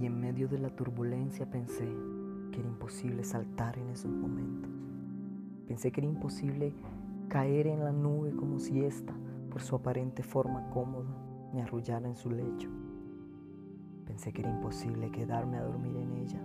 y en medio de la turbulencia pensé que era imposible saltar en esos momentos. Pensé que era imposible caer en la nube como si ésta, por su aparente forma cómoda, me arrullara en su lecho. Pensé que era imposible quedarme a dormir en ella,